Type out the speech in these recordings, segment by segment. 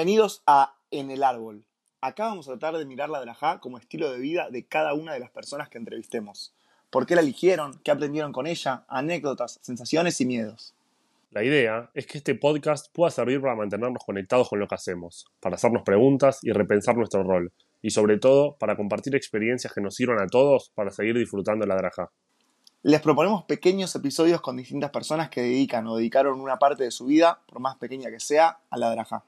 Bienvenidos a En el Árbol. Acá vamos a tratar de mirar la drajá como estilo de vida de cada una de las personas que entrevistemos. ¿Por qué la eligieron? ¿Qué aprendieron con ella? Anécdotas, sensaciones y miedos. La idea es que este podcast pueda servir para mantenernos conectados con lo que hacemos, para hacernos preguntas y repensar nuestro rol, y sobre todo para compartir experiencias que nos sirvan a todos para seguir disfrutando la drajá. Les proponemos pequeños episodios con distintas personas que dedican o dedicaron una parte de su vida, por más pequeña que sea, a la drajá.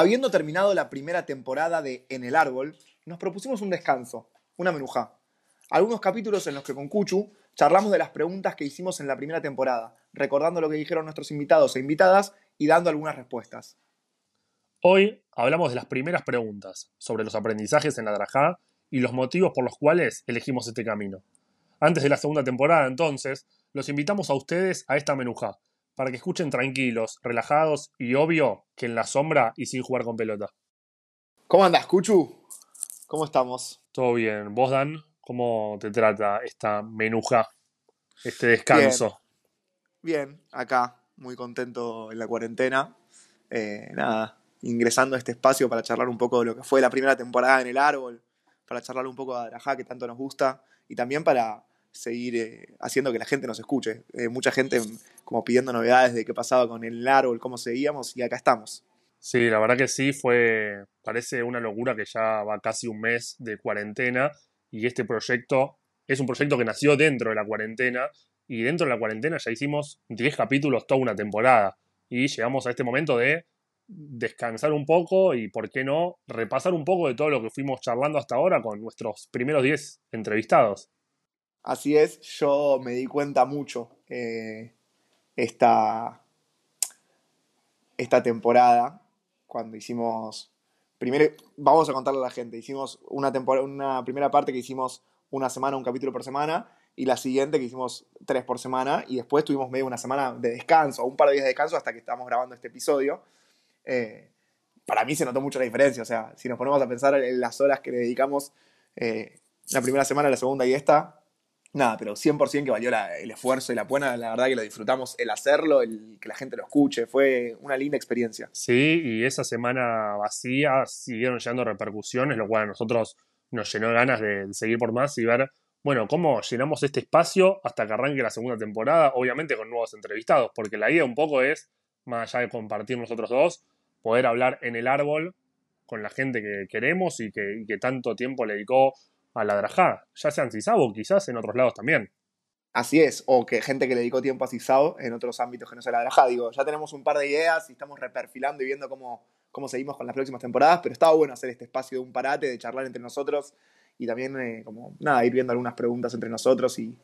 Habiendo terminado la primera temporada de En el Árbol, nos propusimos un descanso, una menujá. Algunos capítulos en los que con Cuchu charlamos de las preguntas que hicimos en la primera temporada, recordando lo que dijeron nuestros invitados e invitadas y dando algunas respuestas. Hoy hablamos de las primeras preguntas, sobre los aprendizajes en la Drajá y los motivos por los cuales elegimos este camino. Antes de la segunda temporada, entonces, los invitamos a ustedes a esta menujá, para que escuchen tranquilos, relajados y obvio que en la sombra y sin jugar con pelota. ¿Cómo andas, Cuchu? ¿Cómo estamos? Todo bien. ¿Vos, Dan? ¿Cómo te trata esta menuja, este descanso? Bien, acá, muy contento en la cuarentena. Eh, nada, ingresando a este espacio para charlar un poco de lo que fue la primera temporada en el árbol, para charlar un poco de Adrajá, que tanto nos gusta, y también para seguir eh, haciendo que la gente nos escuche. Eh, mucha gente como pidiendo novedades de qué pasaba con el árbol, cómo seguíamos, y acá estamos. Sí, la verdad que sí, fue, parece una locura que ya va casi un mes de cuarentena y este proyecto es un proyecto que nació dentro de la cuarentena y dentro de la cuarentena ya hicimos 10 capítulos toda una temporada y llegamos a este momento de descansar un poco y, ¿por qué no?, repasar un poco de todo lo que fuimos charlando hasta ahora con nuestros primeros 10 entrevistados. Así es, yo me di cuenta mucho eh, esta, esta temporada, cuando hicimos, primero, vamos a contarle a la gente, hicimos una, temporada, una primera parte que hicimos una semana, un capítulo por semana, y la siguiente que hicimos tres por semana, y después tuvimos medio una semana de descanso, un par de días de descanso hasta que estamos grabando este episodio. Eh, para mí se notó mucho la diferencia, o sea, si nos ponemos a pensar en las horas que le dedicamos eh, la primera semana, la segunda y esta, nada, pero 100% que valió el esfuerzo y la buena, la verdad que lo disfrutamos, el hacerlo, el que la gente lo escuche, fue una linda experiencia. Sí, y esa semana vacía siguieron llegando repercusiones, lo cual a nosotros nos llenó ganas de, seguir por más y ver, bueno, cómo llenamos este espacio hasta que arranque la segunda temporada, obviamente con nuevos entrevistados, porque la idea un poco es, más allá de compartir nosotros dos, poder hablar en el árbol con la gente que queremos y que, y que tanto tiempo le dedicó a la Drajá, ya sea en Cisabo, quizás en otros lados también. Así es, o que gente que le dedicó tiempo a Cisabo en otros ámbitos que no sea la Drajá. Digo, ya tenemos un par de ideas y estamos reperfilando y viendo cómo, cómo seguimos con las próximas temporadas, pero estaba bueno hacer este espacio de un parate, de charlar entre nosotros y también, eh, como, nada, ir viendo algunas preguntas entre nosotros y,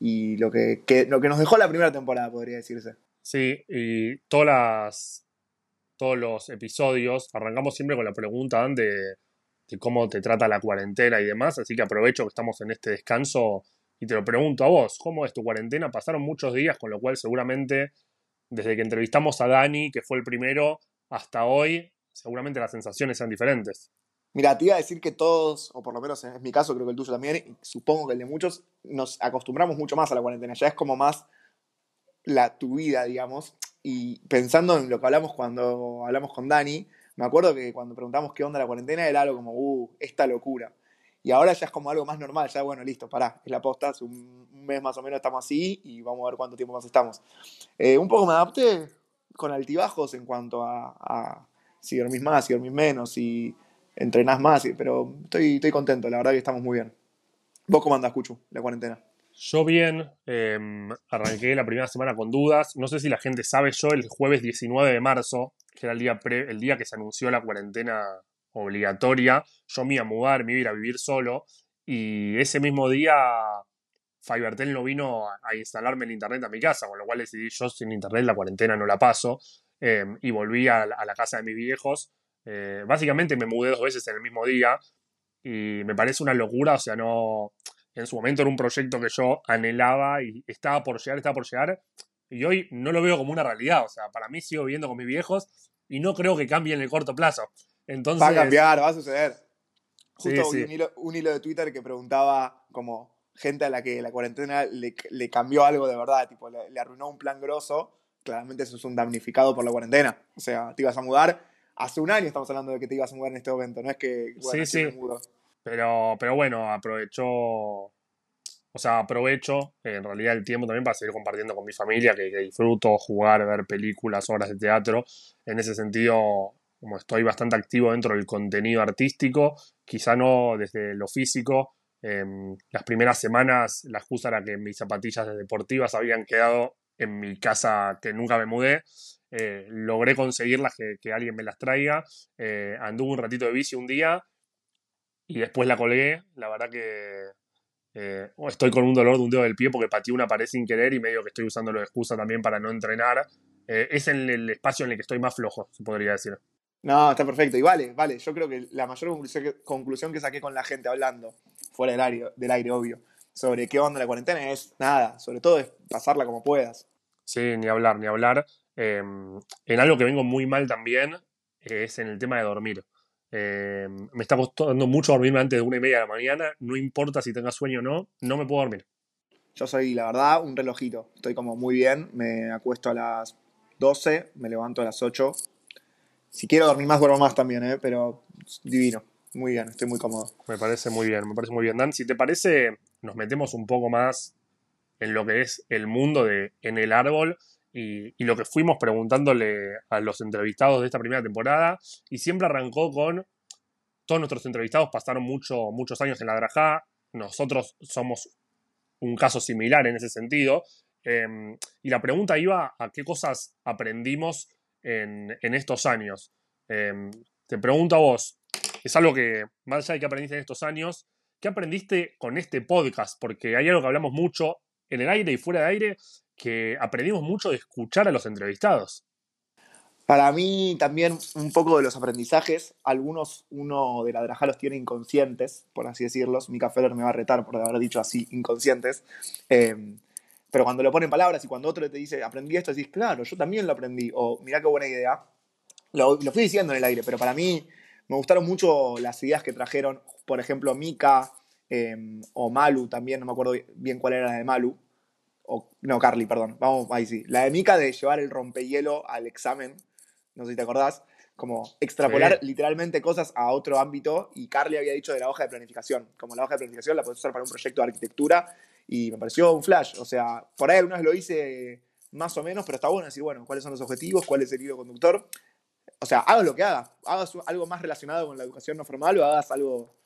y lo, que, lo que nos dejó la primera temporada, podría decirse. Sí, y todas las, todos los episodios arrancamos siempre con la pregunta de de cómo te trata la cuarentena y demás, así que aprovecho que estamos en este descanso y te lo pregunto a vos, ¿cómo es tu cuarentena? Pasaron muchos días, con lo cual seguramente desde que entrevistamos a Dani, que fue el primero, hasta hoy, seguramente las sensaciones sean diferentes. Mira, te iba a decir que todos, o por lo menos en mi caso, creo que el tuyo también, y supongo que el de muchos, nos acostumbramos mucho más a la cuarentena. Ya es como más la tu vida, digamos. Y pensando en lo que hablamos cuando hablamos con Dani, me acuerdo que cuando preguntamos qué onda la cuarentena era algo como, uh, esta locura. Y ahora ya es como algo más normal, ya bueno, listo, pará, es la posta, un, mes más o menos estamos así y vamos a ver cuánto tiempo más estamos. Eh, un poco me adapté con altibajos en cuanto a, si dormís más, si dormís menos, si entrenás más, pero estoy, estoy contento, la verdad que estamos muy bien. ¿Vos cómo andás, Cuchu, la cuarentena? Yo bien, em, arranqué la primera semana con dudas. No sé si la gente sabe, yo el jueves 19 de marzo que era el día, el día que se anunció la cuarentena obligatoria, yo me iba a mudar, me iba a ir a vivir solo, y ese mismo día Fivertel no vino a, instalarme el internet a mi casa, con lo cual decidí yo sin internet la cuarentena no la paso, em, y volví a, la casa de mis viejos. Eh, básicamente me mudé dos veces en el mismo día, y me parece una locura, o sea, no... En su momento era un proyecto que yo anhelaba y estaba por llegar, estaba por llegar, y hoy no lo veo como una realidad. O sea, para mí sigo viviendo con mis viejos y no creo que cambie en el corto plazo. Entonces, va a cambiar, va a suceder. Justo Un, hilo, de Twitter que preguntaba como gente a la que la cuarentena le, cambió algo de verdad, tipo, le, arruinó un plan grosso. Claramente eso es un damnificado por la cuarentena. O sea, te ibas a mudar. Hace un año estamos hablando de que te ibas a mudar en este momento, no es que... sí, sí. Pero, pero bueno, aprovechó o sea, aprovecho en realidad el tiempo también para seguir compartiendo con mi familia, que, disfruto jugar, ver películas, obras de teatro. En ese sentido, como estoy bastante activo dentro del contenido artístico, quizá no desde lo físico. Em, las primeras semanas la excusa era que mis zapatillas deportivas habían quedado en mi casa que nunca me mudé. Eh, logré conseguirlas, que, alguien me las traiga. Eh, anduve un ratito de bici un día y después la colgué. La verdad que eh, estoy con un dolor de un dedo del pie porque pateé una pared sin querer y medio que estoy usando de excusa también para no entrenar. Eh, es en el espacio en el que estoy más flojo, se podría decir. No, está perfecto. Y vale, vale. Yo creo que la mayor conclusión que, saqué con la gente hablando, fuera del aire, del aire, obvio, sobre qué onda la cuarentena es nada. Sobre todo es pasarla como puedas. Sí, ni hablar, ni hablar. Em, en algo que vengo muy mal también es en el tema de dormir. Eh, me está costando mucho dormirme antes de una y media de la mañana. No importa si tenga sueño o no, no me puedo dormir. Yo soy, la verdad, un relojito. Estoy como muy bien. Me acuesto a las 12, me levanto a las 8. Si quiero dormir más, duermo más también, ¿eh? pero divino. Muy bien, estoy muy cómodo. Me parece muy bien, me parece muy bien. Dan, si te parece, nos metemos un poco más en lo que es el mundo de En el Árbol y, lo que fuimos preguntándole a los entrevistados de esta primera temporada. Y siempre arrancó con, todos nuestros entrevistados pasaron mucho, muchos años en la Drajá, nosotros somos un caso similar en ese sentido. Em, y la pregunta iba a qué cosas aprendimos en, estos años. Em, te pregunto a vos, es algo que, más allá de que aprendiste en estos años, ¿qué aprendiste con este podcast? Porque hay algo que hablamos mucho en el aire y fuera de aire, que aprendimos mucho de escuchar a los entrevistados. Para mí también un poco de los aprendizajes, algunos uno de la Drajá los tiene inconscientes, por así decirlos. Mika Feller me va a retar por haber dicho así, inconscientes. Em, pero cuando lo pone en palabras y cuando otro te dice, aprendí esto, decís, claro, yo también lo aprendí, o mirá qué buena idea. Lo, fui diciendo en el aire, pero para mí me gustaron mucho las ideas que trajeron, por ejemplo, Mika em, o Malu también, no me acuerdo bien cuál era la de Malu, no, Carly, perdón. Vamos, ahí sí. La de Mika de llevar el rompehielo al examen. No sé si te acordás. Como extrapolar literalmente cosas a otro ámbito. Y Carly había dicho de la hoja de planificación. Como la hoja de planificación la puedes usar para un proyecto de arquitectura. Y me pareció un flash. O sea, por ahí algunas lo hice más o menos, pero está bueno decir, bueno, cuáles son los objetivos, cuál es el hilo conductor. O sea, hagas lo que hagas. Hagas algo más relacionado con la educación no formal o hagas algo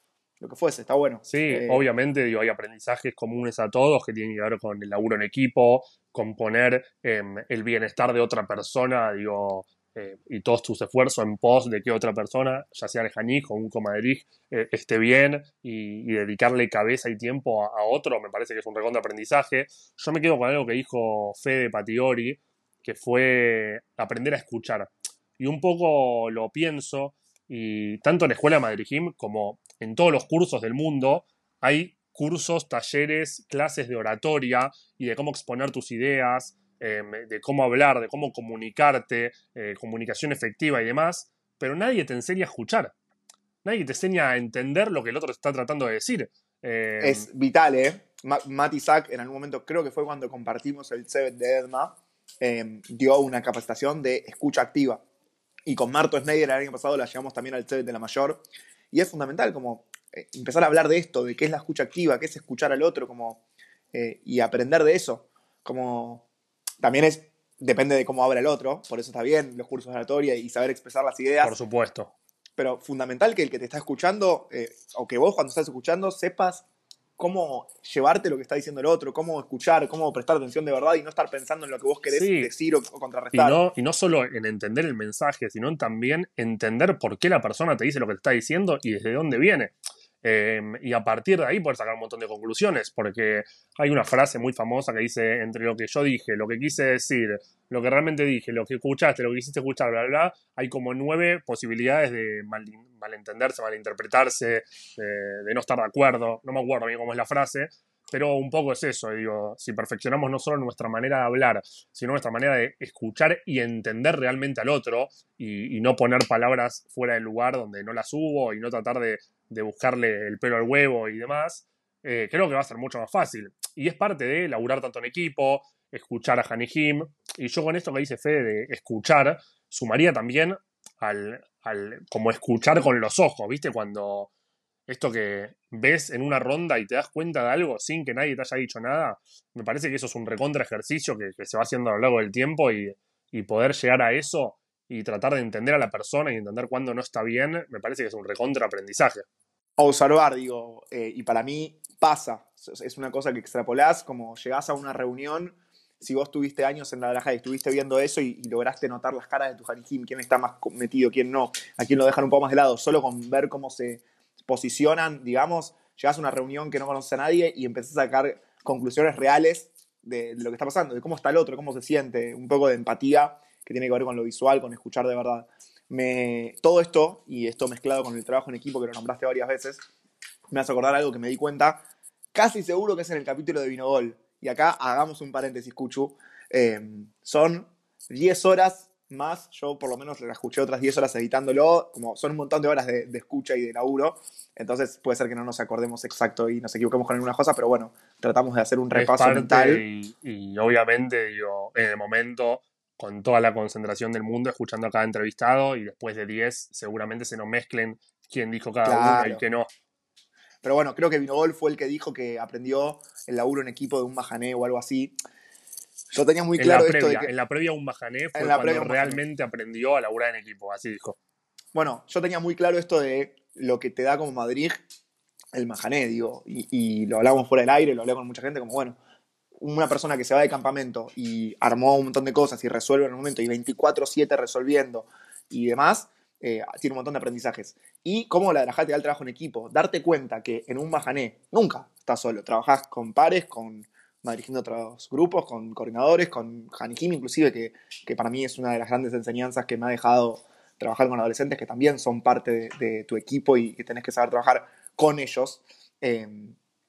lo que fuese, está bueno. Sí, eh, obviamente digo, hay aprendizajes comunes a todos que tienen que ver con el laburo en equipo, con poner em, el bienestar de otra persona, digo, eh, y todos tus esfuerzos en pos de que otra persona, ya sea Janij o un comadrij, eh, esté bien y, dedicarle cabeza y tiempo a, otro, me parece que es un recontra aprendizaje. Yo me quedo con algo que dijo Fede Patiori, que fue aprender a escuchar. Y un poco lo pienso, y tanto en la Escuela de Madrid como en todos los cursos del mundo hay cursos, talleres, clases de oratoria y de cómo exponer tus ideas, em, de cómo hablar, de cómo comunicarte, eh, comunicación efectiva y demás, pero nadie te enseña a escuchar. Nadie te enseña a entender lo que el otro está tratando de decir. Em, es vital, ¿eh? Matt Isaac, en algún momento, creo que fue cuando compartimos el CEBET de Edma, em, dio una capacitación de escucha activa. Y con Marto Schneider el año pasado la llevamos también al CEBET de la Mayor. Y es fundamental como eh, empezar a hablar de esto, de qué es la escucha activa, qué es escuchar al otro, como, eh, y aprender de eso. Como también es, depende de cómo habla el otro, por eso está bien los cursos de oratoria y saber expresar las ideas. Por supuesto. Pero fundamental que el que te está escuchando, eh, o que vos cuando estás escuchando, sepas cómo llevarte lo que está diciendo el otro, cómo escuchar, cómo prestar atención de verdad y no estar pensando en lo que vos querés decir o, contrarrestar. Y no, y no solo en entender el mensaje, sino también entender por qué la persona te dice lo que te está diciendo y desde dónde viene. Em, y a partir de ahí poder sacar un montón de conclusiones, porque hay una frase muy famosa que dice, entre lo que yo dije, lo que quise decir, lo que realmente dije, lo que escuchaste, lo que quisiste escuchar, bla, bla, hay como nueve posibilidades de malentenderse, malinterpretarse, de, no estar de acuerdo, no me acuerdo bien cómo es la frase, pero un poco es eso, digo, si perfeccionamos no solo nuestra manera de hablar, sino nuestra manera de escuchar y entender realmente al otro y, no poner palabras fuera del lugar donde no las hubo y no tratar de, buscarle el pelo al huevo y demás, eh, creo que va a ser mucho más fácil. Y es parte de laburar tanto en equipo, escuchar a Hani Him, y yo con esto que dice Fede de escuchar, sumaría también al, al como escuchar con los ojos, ¿viste? Cuando esto que ves en una ronda y te das cuenta de algo sin que nadie te haya dicho nada, me parece que eso es un recontra ejercicio que, se va haciendo a lo largo del tiempo y, poder llegar a eso y tratar de entender a la persona y entender cuándo no está bien, me parece que es un recontra aprendizaje. Observar, digo, eh, y para mí pasa, es una cosa que extrapolás, como llegás a una reunión, si vos tuviste años en la granja y estuviste viendo eso y, lograste notar las caras de tu Hanijim, quién está más metido, quién no, a quién lo dejan un poco más de lado, solo con ver cómo se posicionan, digamos, llegas a una reunión que no conoces a nadie y empezás a sacar conclusiones reales de, lo que está pasando, de cómo está el otro, cómo se siente, un poco de empatía que tiene que ver con lo visual, con escuchar de verdad. Me, todo esto, y esto mezclado con el trabajo en equipo que lo nombraste varias veces, me hace acordar algo que me di cuenta, casi seguro que es en el capítulo de Vinogol. Y acá hagamos un paréntesis, Cuchu. Eh, son 10 horas más, yo por lo menos la escuché otras 10 horas editándolo, como son un montón de horas de, escucha y de laburo, entonces puede ser que no nos acordemos exacto y nos equivoquemos con alguna cosa, pero bueno, tratamos de hacer un repaso mental. Y, obviamente, digo, en el momento, con toda la concentración del mundo, escuchando a cada entrevistado y después de 10 seguramente se nos mezclen quién dijo cada uno y qué no. Pero bueno, creo que Vinogol fue el que dijo que aprendió el laburo en equipo de un Mahané o algo así. Yo tenía muy claro esto de que... En la previa un Mahané fue cuando realmente aprendió a laburar en equipo, así dijo. Bueno, yo tenía muy claro esto de lo que te da como Madrid el Mahané, digo, y, lo hablamos fuera del aire, lo hablé con mucha gente, como bueno, una persona que se va de campamento y armó un montón de cosas y resuelve en un momento y 24-7 resolviendo y demás, eh, tiene un montón de aprendizajes. Y cómo la Drajá te da el trabajo en equipo, darte cuenta que en un Mahané nunca estás solo, trabajás con pares, con dirigiendo otros grupos, con coordinadores, con Hanijim inclusive, que, que, para mí es una de las grandes enseñanzas que me ha dejado trabajar con adolescentes que también son parte de, tu equipo y que tenés que saber trabajar con ellos. Eh,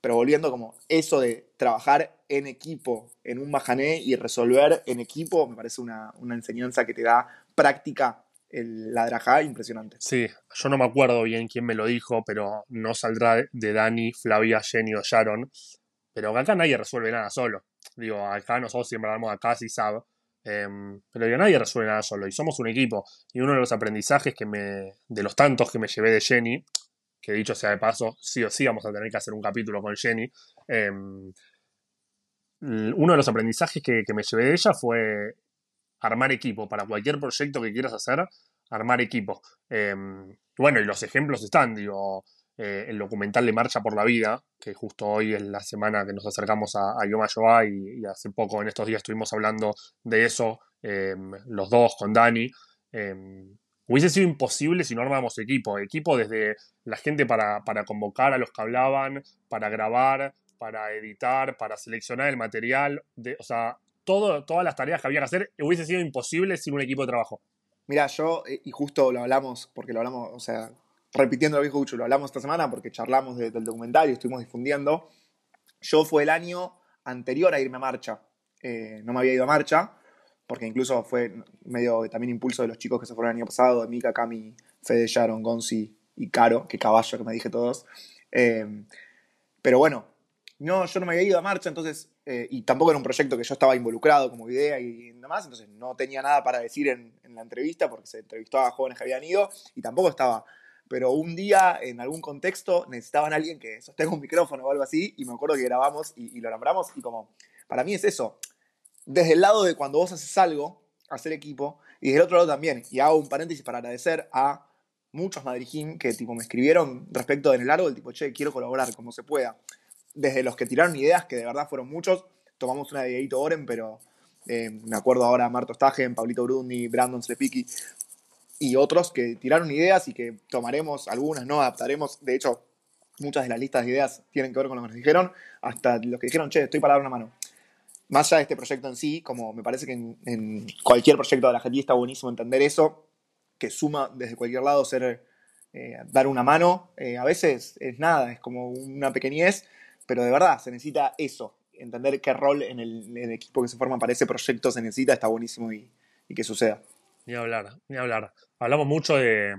pero volviendo como eso de trabajar en equipo en un bajané y resolver en equipo, me parece una, enseñanza que te da práctica el, la drajá impresionante. Sí, yo no me acuerdo bien quién me lo dijo, pero no saldrá de Dani, Flavia, Jenny o Sharon, pero acá nadie resuelve nada solo. Digo, acá nosotros siempre hablamos acá, sí sabe. Em, pero digo, nadie resuelve nada solo. Y somos un equipo. Y uno de los aprendizajes que me. de los tantos que me llevé de Jenny, que dicho sea de paso, sí o sí vamos a tener que hacer un capítulo con Jenny. Em, uno de los aprendizajes que, me llevé de ella fue armar equipo. Para cualquier proyecto que quieras hacer, armar equipo. Em, bueno, y los ejemplos están, digo. Eh, el documental de Marcha por la Vida, que justo hoy es la semana que nos acercamos a, a Yoma y, hace poco, en estos días, estuvimos hablando de eso, em, los dos con Dani. Em, hubiese sido imposible si no armábamos equipo. Equipo desde la gente para, convocar a los que hablaban, para grabar, para editar, para seleccionar el material. De, o sea, todo, todas las tareas que había que hacer hubiese sido imposible sin un equipo de trabajo. Mira, yo, eh, y justo lo hablamos, porque lo hablamos, o sea, repitiendo lo que dijo lo hablamos esta semana porque charlamos del documental y estuvimos difundiendo. Yo fue el año anterior a irme a marcha. Eh, no me había ido a marcha, porque incluso fue medio también impulso de los chicos que se fueron el año pasado, de Mika, Cami, Fede, Sharon, Gonzi y Caro, que caballo que me dije todos. Eh, pero bueno, no, yo no me había ido a marcha, entonces, eh, y tampoco era un proyecto que yo estaba involucrado como idea y demás, entonces no tenía nada para decir en la entrevista, porque se entrevistó a jóvenes que habían ido, y tampoco estaba pero un día en algún contexto necesitaban a alguien que sostenga un micrófono o algo así, y me acuerdo que grabamos y, lo nombramos, y como, para mí es eso, desde el lado de cuando vos haces algo, hacer equipo, y desde el otro lado también, y hago un paréntesis para agradecer a muchos madrijín que tipo me escribieron respecto de en el árbol, tipo, che, quiero colaborar como se pueda. Desde los que tiraron ideas, que de verdad fueron muchos, tomamos una de Dieguito Oren, pero eh, me acuerdo ahora a Marto Stagen, Pablito Bruni, Brandon Slepiki, y otros que tiraron ideas y que tomaremos algunas, no adaptaremos. De hecho, muchas de las listas de ideas tienen que ver con lo que nos dijeron, hasta los que dijeron, che, estoy para dar una mano. Más allá de este proyecto en sí, como me parece que en, cualquier proyecto de la gente está buenísimo entender eso, que suma desde cualquier lado ser, eh, dar una mano, eh, a veces es nada, es como una pequeñez, pero de verdad se necesita eso, entender qué rol en el, equipo que se forma para ese proyecto se necesita, está buenísimo y, que suceda. Ni hablar, ni hablar. Hablamos mucho de,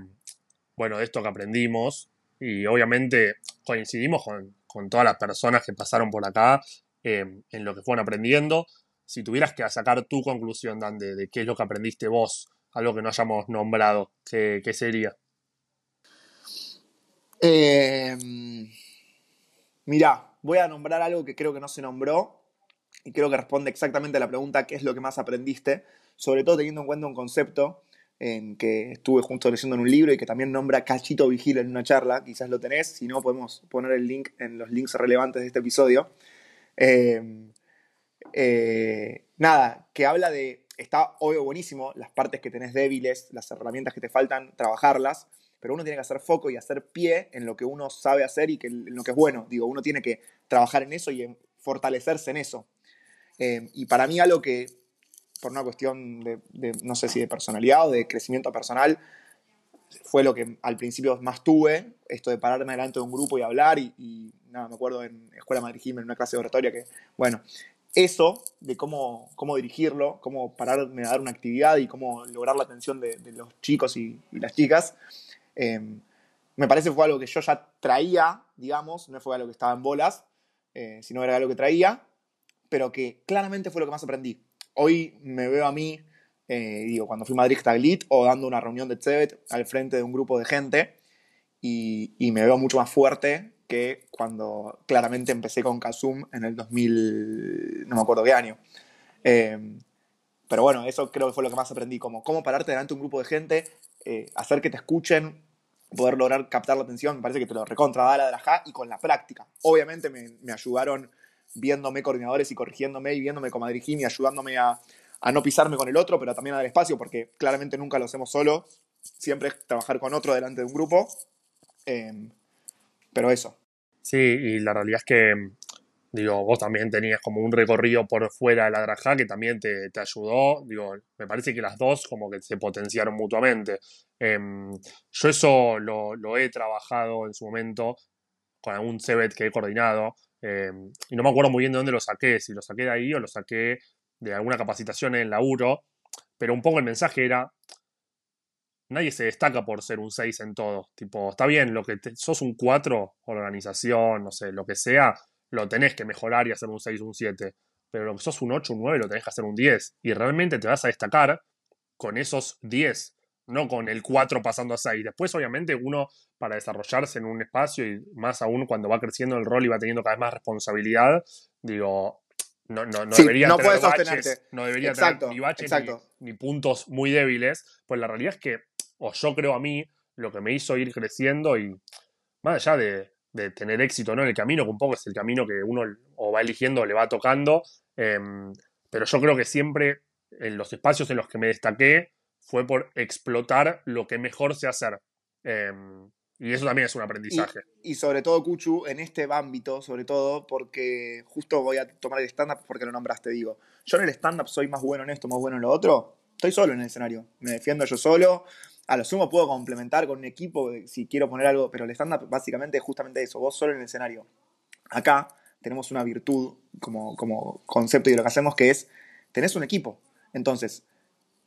bueno, de esto que aprendimos y obviamente coincidimos con, todas las personas que pasaron por acá eh, en lo que fueron aprendiendo. Si tuvieras que sacar tu conclusión, Dan, de, qué es lo que aprendiste vos, algo que no hayamos nombrado, ¿qué, sería? Eh, mirá, voy a nombrar algo que creo que no se nombró y creo que responde exactamente a la pregunta qué es lo que más aprendiste, sobre todo teniendo en cuenta un concepto en que estuve justo leyendo en un libro y que también nombra Cachito Vigil en una charla, quizás lo tenés, si no podemos poner el link en los links relevantes de este episodio. Eh, eh, nada, que habla de, está obvio buenísimo, las partes que tenés débiles, las herramientas que te faltan, trabajarlas, pero uno tiene que hacer foco y hacer pie en lo que uno sabe hacer y que, en lo que es bueno. Digo, uno tiene que trabajar en eso y en fortalecerse en eso. Eh, y para mí algo que por una cuestión de, no sé si de personalidad o de crecimiento personal, fue lo que al principio más tuve, esto de pararme delante de un grupo y hablar, y, nada, me acuerdo en Escuela Madrid en una clase de oratoria, que, bueno, eso de cómo, cómo dirigirlo, cómo pararme a dar una actividad y cómo lograr la atención de, los chicos y, las chicas, eh, me parece fue algo que yo ya traía, digamos, no fue algo que estaba en bolas, eh, sino era algo que traía, pero que claramente fue lo que más aprendí hoy me veo a mí, eh, digo, cuando fui Madrid Taglit o dando una reunión de Tebet al frente de un grupo de gente y, me veo mucho más fuerte que cuando claramente empecé con Kazum en el 2000, no me acuerdo qué año. Em, pero bueno, eso creo que fue lo que más aprendí, como cómo pararte delante de un grupo de gente, eh, hacer que te escuchen, poder lograr captar la atención, me parece que te lo recontra da la drajá y con la práctica. Obviamente me, me ayudaron viéndome coordinadores y corrigiéndome y viéndome como dirigir y ayudándome a, no pisarme con el otro, pero también a dar espacio, porque claramente nunca lo hacemos solo, siempre es trabajar con otro delante de un grupo. Em, pero eso. Sí, y la realidad es que, digo, vos también tenías como un recorrido por fuera de la Draja que también te, ayudó. Digo, me parece que las dos como que se potenciaron mutuamente. Em, yo eso lo, lo, he trabajado en su momento con algún CEBET que he coordinado. Em, y no me acuerdo muy bien de dónde lo saqué, si lo saqué de ahí o lo saqué de alguna capacitación en el laburo, pero un poco el mensaje era, nadie se destaca por ser un 6 en todo, tipo, está bien, lo que sos un 4, organización, no sé, lo que sea, lo tenés que mejorar y hacer un 6, un 7, pero lo que sos un 8, un 9, lo tenés que hacer un 10, y realmente te vas a destacar con esos 10 no con el 4 pasando a 6. Después, obviamente, uno para desarrollarse en un espacio y más aún cuando va creciendo el rol y va teniendo cada vez más responsabilidad, digo, no, no, no debería no tener baches, no debería tener ni baches ni, puntos muy débiles, pues la realidad es que, o yo creo a mí, lo que me hizo ir creciendo y más allá de, tener éxito ¿no? en el camino, que un poco es el camino que uno o va eligiendo o le va tocando, em, pero yo creo que siempre en los espacios en los que me destaqué, fue por explotar lo que mejor sé hacer. Em, y eso también es un aprendizaje. Y, sobre todo, Cuchu, en este ámbito, sobre todo, porque justo voy a tomar el stand-up porque lo nombraste, digo. Yo en el stand-up soy más bueno en esto, más bueno en lo otro. Estoy solo en el escenario. Me defiendo yo solo. A lo sumo puedo complementar con un equipo si quiero poner algo, pero el stand-up básicamente es justamente eso, vos solo en el escenario. Acá tenemos una virtud como, como concepto y lo que hacemos que es, tenés un equipo. Entonces,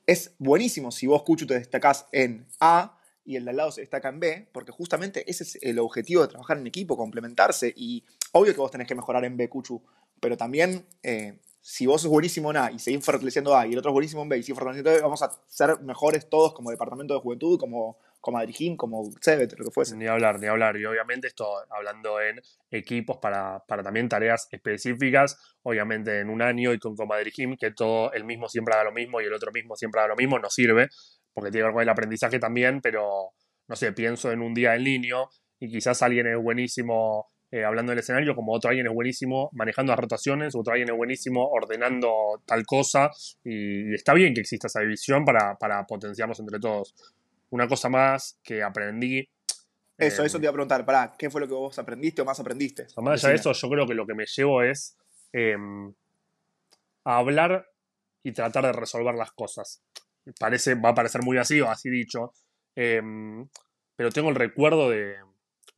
es buenísimo si vos, Cuchu, te destacás en A y el de al lado se destaca en B, porque justamente ese es el objetivo de trabajar en equipo, complementarse. Y obvio que vos tenés que mejorar en B, Cuchu, pero también eh, si vos sos buenísimo en A y seguís fortaleciendo A y el otro es buenísimo en B y seguís fortaleciendo B, vamos a ser mejores todos como departamento de juventud, como como Adrigin, como Cebet, lo que fuese. Ni hablar, ni hablar. Y obviamente esto hablando en equipos para, también tareas específicas, obviamente en un año y con Comadrijim, que todo el mismo siempre haga lo mismo y el otro mismo siempre haga lo mismo, no sirve, porque tiene que ver con el aprendizaje también, pero no sé, pienso en un día en línea y quizás alguien es buenísimo eh, hablando del escenario, como otro alguien es buenísimo manejando las rotaciones, otro alguien es buenísimo ordenando tal cosa, y, está bien que exista esa división para, para potenciarnos entre todos una cosa más que aprendí. Eso, eso te iba a preguntar, para ¿qué fue lo que vos aprendiste o más aprendiste? Más allá de eso, yo creo que lo que me llevo es em, a hablar y tratar de resolver las cosas. Parece, va a parecer muy así o así dicho, em, pero tengo el recuerdo de,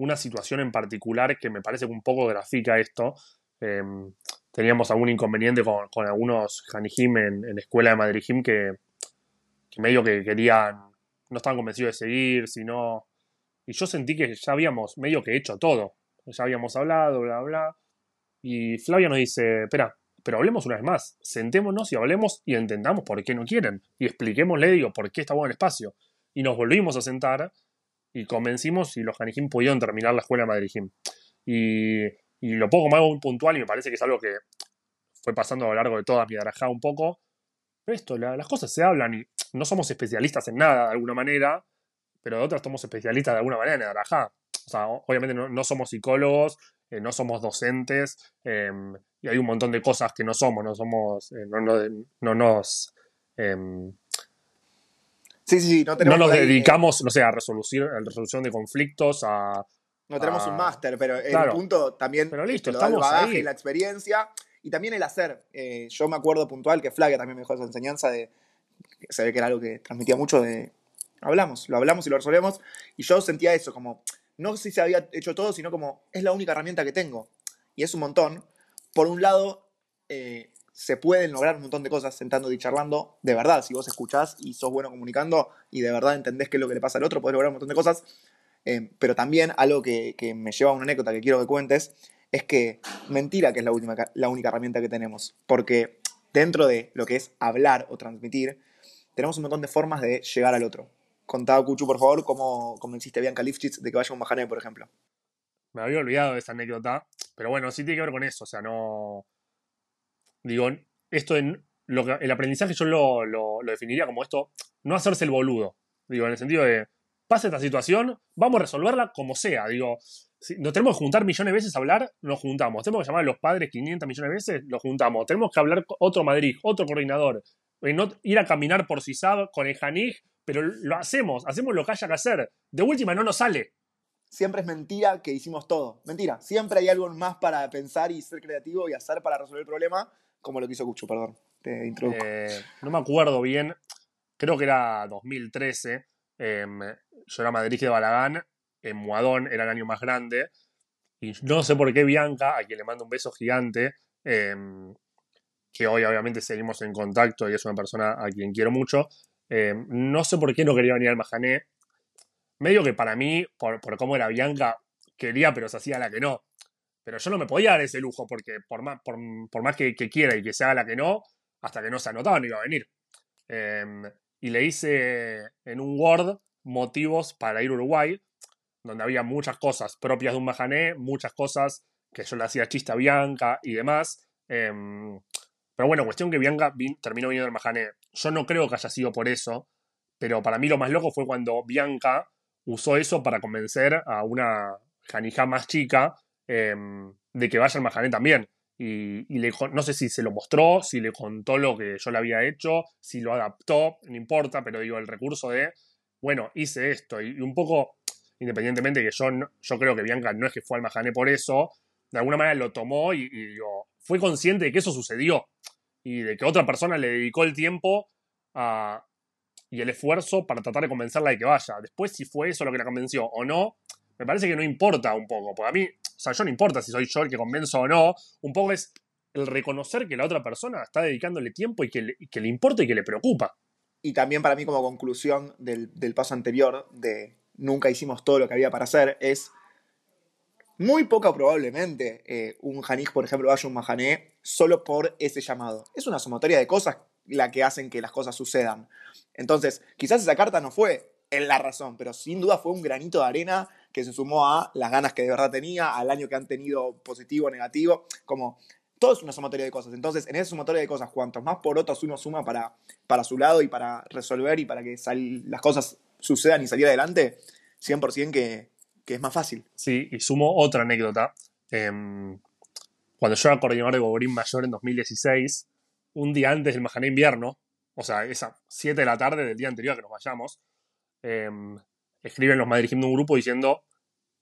una situación en particular que me parece un poco grafica esto. Em, teníamos algún inconveniente con, algunos Hanijim en, en escuela de Madrid que, que medio que querían, no estaban convencidos de seguir, sino... Y yo sentí que ya habíamos medio que hecho todo. Ya habíamos hablado, bla, bla. Y Flavia nos dice, espera, pero hablemos una vez más, sentémonos y hablemos y entendamos por qué no quieren. Y expliquémosle, digo, por qué está bueno el espacio. Y nos volvimos a sentar y convencimos y los Hanijim pudieron terminar la escuela de Madrid Y, lo algo muy puntual y me parece que es algo que fue pasando a lo largo de toda mi darajá un poco. Pero esto, las cosas se hablan y no somos especialistas en nada de alguna manera, pero de otras somos especialistas de alguna manera en darajá. O sea, obviamente no, somos psicólogos, eh, no somos docentes, em, y hay un montón de cosas que no somos, no somos, eh, no, no, nos... Em, sí, sí, no, tenemos no nos dedicamos, no sé, a, resolución, a resolución de conflictos, a... No tenemos un máster, pero el punto también pero listo, estamos el bagaje y la experiencia y también el hacer. Eh, yo me acuerdo puntual que Flavia también me dejó esa enseñanza de, se ve que era algo que transmitía mucho de, hablamos, lo hablamos y lo resolvemos, y yo sentía eso, como, no si se había hecho todo, sino como, es la única herramienta que tengo, y es un montón. Por un lado, eh, se pueden lograr un montón de cosas sentando y charlando, de verdad, si vos escuchás y sos bueno comunicando y de verdad entendés qué es lo que le pasa al otro, podés lograr un montón de cosas, eh, pero también algo que, que, me lleva a una anécdota que quiero que cuentes, es que mentira que es la, última, la única herramienta que tenemos, porque dentro de lo que es hablar o transmitir, tenemos un montón de formas de llegar al otro. Contá, Cuchu, por favor, cómo convenciste a Bianca Lifchitz de que vaya un Mahané, por ejemplo. Me había olvidado de esa anécdota, pero bueno, sí tiene que ver con eso, o sea, no... Digo, esto en... Lo el aprendizaje yo lo, lo, definiría como esto, no hacerse el boludo. Digo, en el sentido de, pasa esta situación, vamos a resolverla como sea. Digo, si nos tenemos que juntar millones de veces a hablar, nos juntamos. Tenemos que llamar a los padres 500 millones de veces, los juntamos. Tenemos que hablar con otro Madrid, otro coordinador. No ir a caminar por sabe con el Janij, pero lo hacemos, hacemos lo que haya que hacer. De última no nos sale. Siempre es mentira que hicimos todo. Mentira. Siempre hay algo más para pensar y ser creativo y hacer para resolver el problema, como lo que hizo Cucho, perdón. Te introduzco. Eh, no me acuerdo bien. Creo que era 2013. Em, yo era Madrid de Balagán. En Muadón era el año más grande. Y no sé por qué Bianca, a quien le mando un beso gigante, em, que hoy obviamente seguimos en contacto y es una persona a quien quiero mucho. Eh, no sé por qué no quería venir al Majané. Medio que para mí, por, cómo era Bianca, quería, pero se hacía la que no. Pero yo no me podía dar ese lujo, porque por más, por, más que, quiera y que se haga la que no, hasta que no se anotaba no iba a venir. Em, y le hice en un Word motivos para ir a Uruguay, donde había muchas cosas propias de un Majané, muchas cosas que yo le hacía chiste a Bianca y demás. Em, pero bueno, cuestión que Bianca terminó viniendo al Mahané. Yo no creo que haya sido por eso, pero para mí lo más loco fue cuando Bianca usó eso para convencer a una janija más chica em, de que vaya al Mahané también. Y, le, no sé si se lo mostró, si le contó lo que yo le había hecho, si lo adaptó, no importa, pero digo, el recurso de, bueno, hice esto. Y, un poco, independientemente que yo, yo creo que Bianca no es que fue al Mahané por eso, de alguna manera lo tomó y, y digo, fue consciente de que eso sucedió y de que otra persona le dedicó el tiempo y el esfuerzo para tratar de convencerla de que vaya. Después, si fue eso lo que la convenció o no, me parece que no importa un poco. Porque a mí, o sea, yo no importa si soy yo el que convenzo o no. Un poco es el reconocer que la otra persona está dedicándole tiempo y que le, que le importa y que le preocupa. Y también para mí, como conclusión del, del paso anterior, de nunca hicimos todo lo que había para hacer, es muy poca probablemente eh, un Janij, por ejemplo, vaya a un Mahané solo por ese llamado. Es una sumatoria de cosas la que hacen que las cosas sucedan. Entonces, quizás esa carta no fue en la razón, pero sin duda fue un granito de arena que se sumó a las ganas que de verdad tenía, al año que han tenido positivo o negativo, como todo es una sumatoria de cosas. Entonces, en esa sumatoria de cosas, cuantos más porotos uno suma para, para su lado y para resolver y para que las cosas sucedan y salir adelante, 100% que, que es más fácil. Sí, y sumo otra anécdota. Em, cuando yo era coordinador de Goborín Mayor en 2016, un día antes del Majané Invierno, o sea, esa 7 de la tarde del día anterior a que nos vayamos, em, escriben los Madrid de un grupo diciendo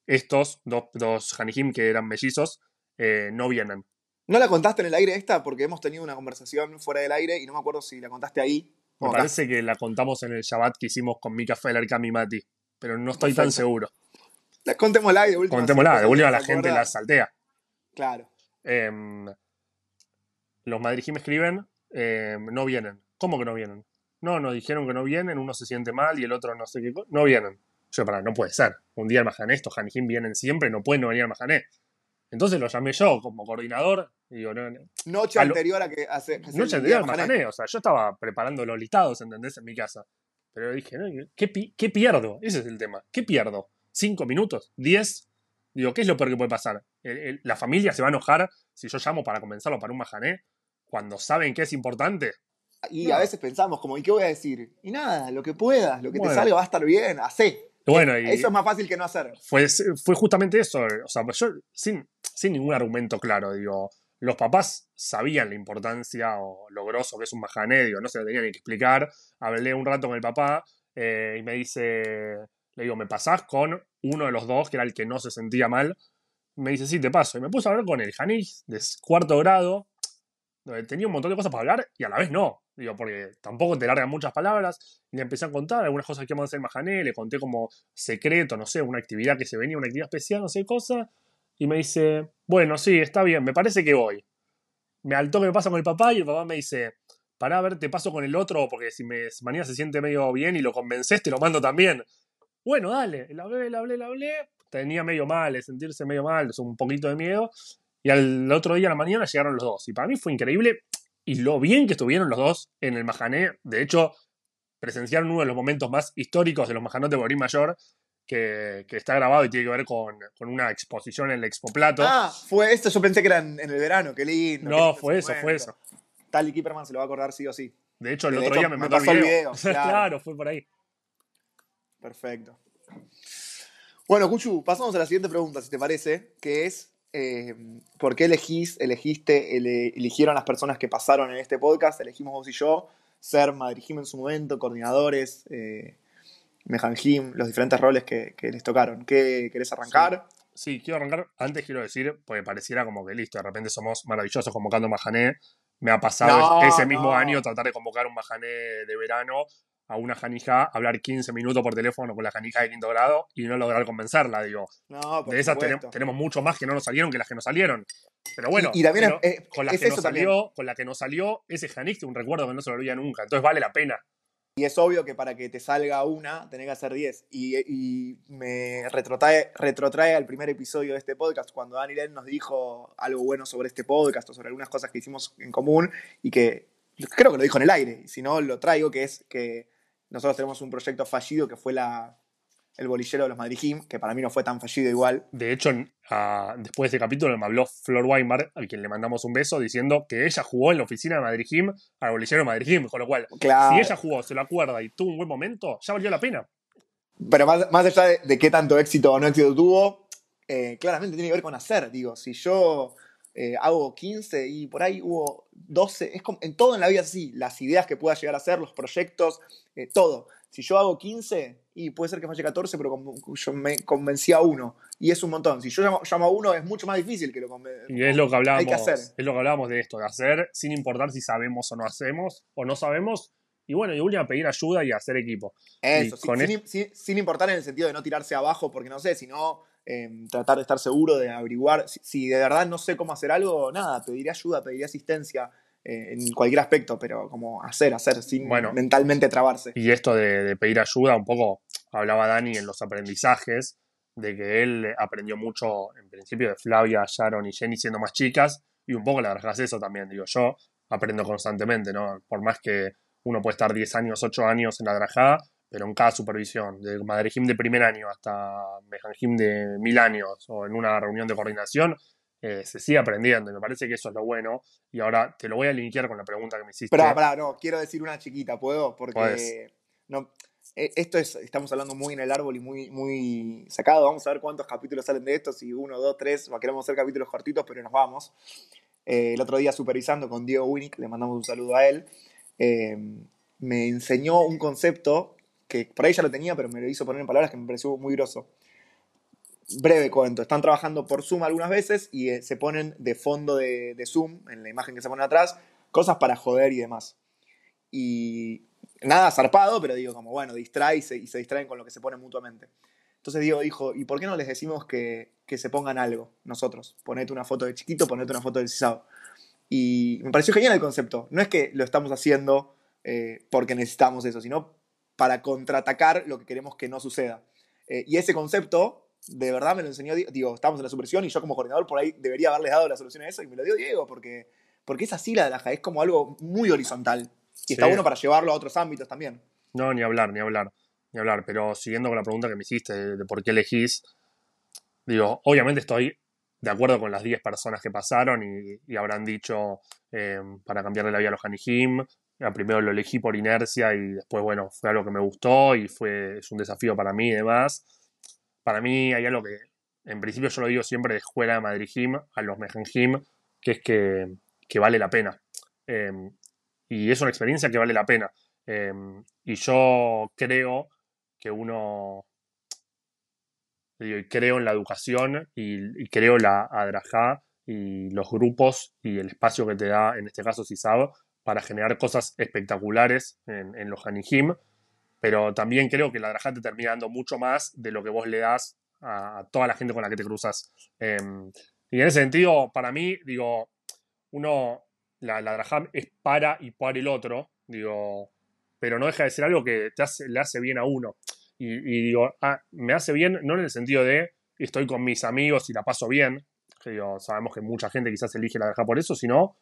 estos dos, dos Hanijim que eran mellizos eh, no vienen. ¿No la contaste en el aire esta? Porque hemos tenido una conversación fuera del aire y no me acuerdo si la contaste ahí. Me parece que la contamos en el Shabbat que hicimos con Mika Feller, Cami Mati, pero no estoy tan seguro. Contémosla y de última. Contémosla, de última la ¿se gente la saltea. Claro. Em, los Madrid me escriben, em, no vienen. ¿Cómo que no vienen? No, nos dijeron que no vienen, uno se siente mal y el otro no sé qué. No vienen. Yo, para, no puede ser. Un día al Majané, estos Hanijim vienen siempre, no pueden no venir al Majané. Entonces lo llamé yo como coordinador. Y digo, no, no. Noche A lo- anterior a que hace. que Noche anterior día al de Majané. Majané. O sea, yo estaba preparando los listados, ¿entendés? En mi casa. Pero dije. ¿qué, qué pierdo? Ese es el tema. ¿Qué pierdo? ¿Cinco minutos? ¿Diez? Digo, ¿qué es lo peor que puede pasar? El- el- la familia se va a enojar si yo llamo para comenzarlo para un majané cuando saben que es importante. Y No. a veces pensamos, como, ¿y qué voy a decir? Y nada, lo que puedas, lo que Bueno. te salga va a estar bien, hacé. Bueno, y Eso es más fácil que no hacer. fue, fue justamente eso. O sea, yo sin, sin ningún argumento claro, digo, los papás sabían la importancia o lo grosso que es un majané, digo, no se lo tenían ni que explicar. Hablé un rato con el papá eh, y me dice, le digo, ¿me pasás con uno de los dos, que era el que no se sentía mal? Me dice, sí, te paso. Y me puse a hablar con el Janis de cuarto grado, donde tenía un montón de cosas para hablar y a la vez no. Digo, porque tampoco te largan muchas palabras. Y le empecé a contar algunas cosas que íbamos a hacer en Majané, le conté como secreto, no sé, una actividad que se venía, una actividad especial, no sé, cosa. Y me dice, bueno, sí, está bien, me parece que voy. Me altó que me pasa con el papá y el papá me dice, pará, a ver, te paso con el otro, porque si, me, mañana se siente medio bien y lo convences, te lo mando también. Bueno, dale, le hablé, le hablé, le hablé. Tenía medio mal, de sentirse medio mal, un poquito de miedo. Y al otro día a la mañana llegaron los dos. Y para mí fue increíble. Y lo bien que estuvieron los dos en el Majané. De hecho, presenciaron uno de los momentos más históricos de los Majanotes de Borín Mayor, que, que está grabado y tiene que ver con, con una exposición en el Expo Plato. Ah, fue esto, yo pensé que era en, en el verano, qué lindo. no, fue eso, fue eso. Tali Kipperman se lo va a acordar sí o sí. De hecho, el De otro hecho, día me me mandó pasó el el video, video. claro. claro, fue por ahí. Perfecto. Bueno, Cuchu, pasamos a la siguiente pregunta, si te parece, que es eh, ¿por qué elegís, elegiste, ele- eligieron las personas que pasaron en este podcast, elegimos vos y yo, ser Madrijim en su momento, coordinadores, eh, Mejanjim, los diferentes roles que, que les tocaron? ¿Qué querés arrancar? Sí, quiero arrancar. Antes quiero decir, porque pareciera como que listo, de repente somos maravillosos convocando Majané. Me ha pasado No, ese mismo no. año tratar de convocar un Majané de verano a una Janija, hablar 15 minutos por teléfono con la Janija de quinto grado y no lograr convencerla. Digo, No, por de esas tenemos, tenemos mucho más que no nos salieron que las que nos salieron. Pero bueno, Y- y también pero es- es- con, las es que nos salió, con la que nos salió, ese Janix un recuerdo que no se lo olvida nunca. Entonces vale la pena. Y es obvio que para que te salga una, tenés que hacer 10. Y, y me retrotrae, retrotrae al primer episodio de este podcast, cuando Dani Len nos dijo algo bueno sobre este podcast o sobre algunas cosas que hicimos en común y que creo que lo dijo en el aire. Si no, lo traigo, que es que nosotros tenemos un proyecto fallido que fue la, el bolillero de los Madrijim, que para mí no fue tan fallido igual. De hecho, después de ese capítulo me habló Flor Weimar, a quien le mandamos un beso, diciendo que ella jugó en la oficina de Madrid Gym al bolillero de Madrid Gym, con lo cual, Claro. si ella jugó, se lo acuerda y tuvo un buen momento, ya valió la pena. Pero más, más allá de, de qué tanto éxito o no éxito tuvo, eh, claramente tiene que ver con hacer. Digo, si yo eh, hago 15 y por ahí hubo 12, es como, en todo en la vida así, las ideas que pueda llegar a hacer, los proyectos, eh, todo. Si yo hago 15 y puede ser que falle 14, pero con- yo me convencí a uno y es un montón. Si yo llamo, llamo a uno es mucho más difícil que lo. Y es lo que hablábamos, Hay que hacer. es lo que hablábamos de esto, de hacer sin importar si sabemos o no hacemos, o no sabemos, y bueno, y última pedir ayuda y hacer equipo. Eso, sin, con sin- sin- sin importar en el sentido de no tirarse abajo, porque no sé, sino eh, tratar de estar seguro, de averiguar. Si, si de verdad no sé cómo hacer algo, nada, pediré ayuda, pediré asistencia eh, en cualquier aspecto, pero como hacer, hacer, sin Bueno. mentalmente trabarse. Y esto de, de pedir ayuda, un poco hablaba Dani en los aprendizajes, de que él aprendió mucho, en principio, de Flavia, Sharon y Jenny siendo más chicas, y un poco le agregas eso también. Digo, yo aprendo constantemente, ¿no? Por más que uno puede estar 10 años, 8 años en la drajá, pero en cada supervisión, de Madrid Gym de primer año hasta Mejan Gym de mil años, o en una reunión de coordinación, eh, se sigue aprendiendo, y me parece que eso es lo bueno. Y ahora te lo voy a linkear con la pregunta que me hiciste. Pero, pará, no, quiero decir una chiquita, ¿puedo? Porque no, eh, esto es, estamos hablando muy en el árbol y muy, muy sacado. Vamos a ver cuántos capítulos salen de esto, si uno, dos, tres, queremos hacer capítulos cortitos, pero nos vamos. Eh, el otro día supervisando con Diego Winnick, le mandamos un saludo a él, eh, me enseñó un concepto que por ahí ya lo tenía, pero me lo hizo poner en palabras que me pareció muy groso. Breve cuento, están trabajando por Zoom algunas veces y eh, se ponen de fondo de, de Zoom, en la imagen que se pone atrás, cosas para joder y demás. Y nada zarpado, pero digo como, bueno, distrae y se, distraen con lo que se pone mutuamente. Entonces Diego dijo, ¿y por qué no les decimos que, que se pongan algo nosotros? Ponete una foto de chiquito, ponete una foto del CISAO. Y me pareció genial el concepto. No es que lo estamos haciendo eh, porque necesitamos eso, sino para contraatacar lo que queremos que no suceda. Eh, y ese concepto, de verdad me lo enseñó, digo, estamos en la supresión y yo como coordinador por ahí debería haberles dado la solución a eso y me lo dio Diego, porque, porque es así la de es como algo muy horizontal. Y está bueno para llevarlo a otros ámbitos también. No, ni hablar, ni hablar, ni hablar. Pero siguiendo con la pregunta que me hiciste de, por qué elegís, digo, obviamente estoy de acuerdo con las 10 personas que pasaron y, habrán dicho eh, para cambiarle la vida a los Hanihim. Primero lo elegí por inercia y después, bueno, fue algo que me gustó y fue, es un desafío para mí y demás. Para mí hay algo que, en principio yo lo digo siempre de escuela de Madrid Gym a los Mejen que es que, que vale la pena. Eh, y es una experiencia que vale la pena. Em, y yo creo que uno, creo en la educación y, creo la Adrajá y los grupos y el espacio que te da, en este caso CISAB, para generar cosas espectaculares en, los Hanijim, pero también creo que la Adrajá te termina dando mucho más de lo que vos le das a, toda la gente con la que te cruzas. Em, y en ese sentido, para mí, digo, uno la, la es para y para el otro, digo, pero no deja de ser algo que te hace, le hace bien a uno. Y, digo, ah, me hace bien, no en el sentido de estoy con mis amigos y la paso bien, que sabemos que mucha gente quizás elige la Draham por eso, sino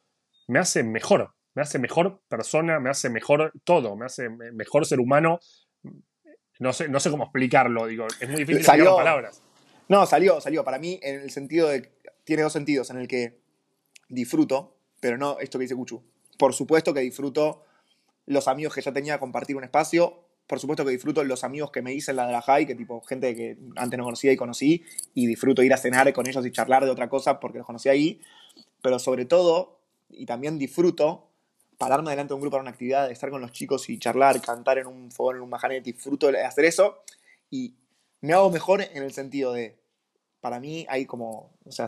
me hace mejor, me hace mejor persona, me hace mejor todo, me hace mejor ser humano. No sé, no sé cómo explicarlo, digo, es muy difícil salió, palabras. No, salió, salió. Para mí, en el sentido de. Tiene dos sentidos, en el que disfruto, pero no esto que dice Cuchu. Por supuesto que disfruto los amigos que ya tenía compartir un espacio. Por supuesto que disfruto los amigos que me hice en la de la High, que tipo gente que antes no conocía y conocí, y disfruto ir a cenar con ellos y charlar de otra cosa porque los conocí ahí. Pero sobre todo, y también disfruto pararme delante de un grupo para una actividad, estar con los chicos y charlar, cantar en un fogón, en un majanet, disfruto de hacer eso. Y me hago mejor en el sentido de, para mí hay como, o sea,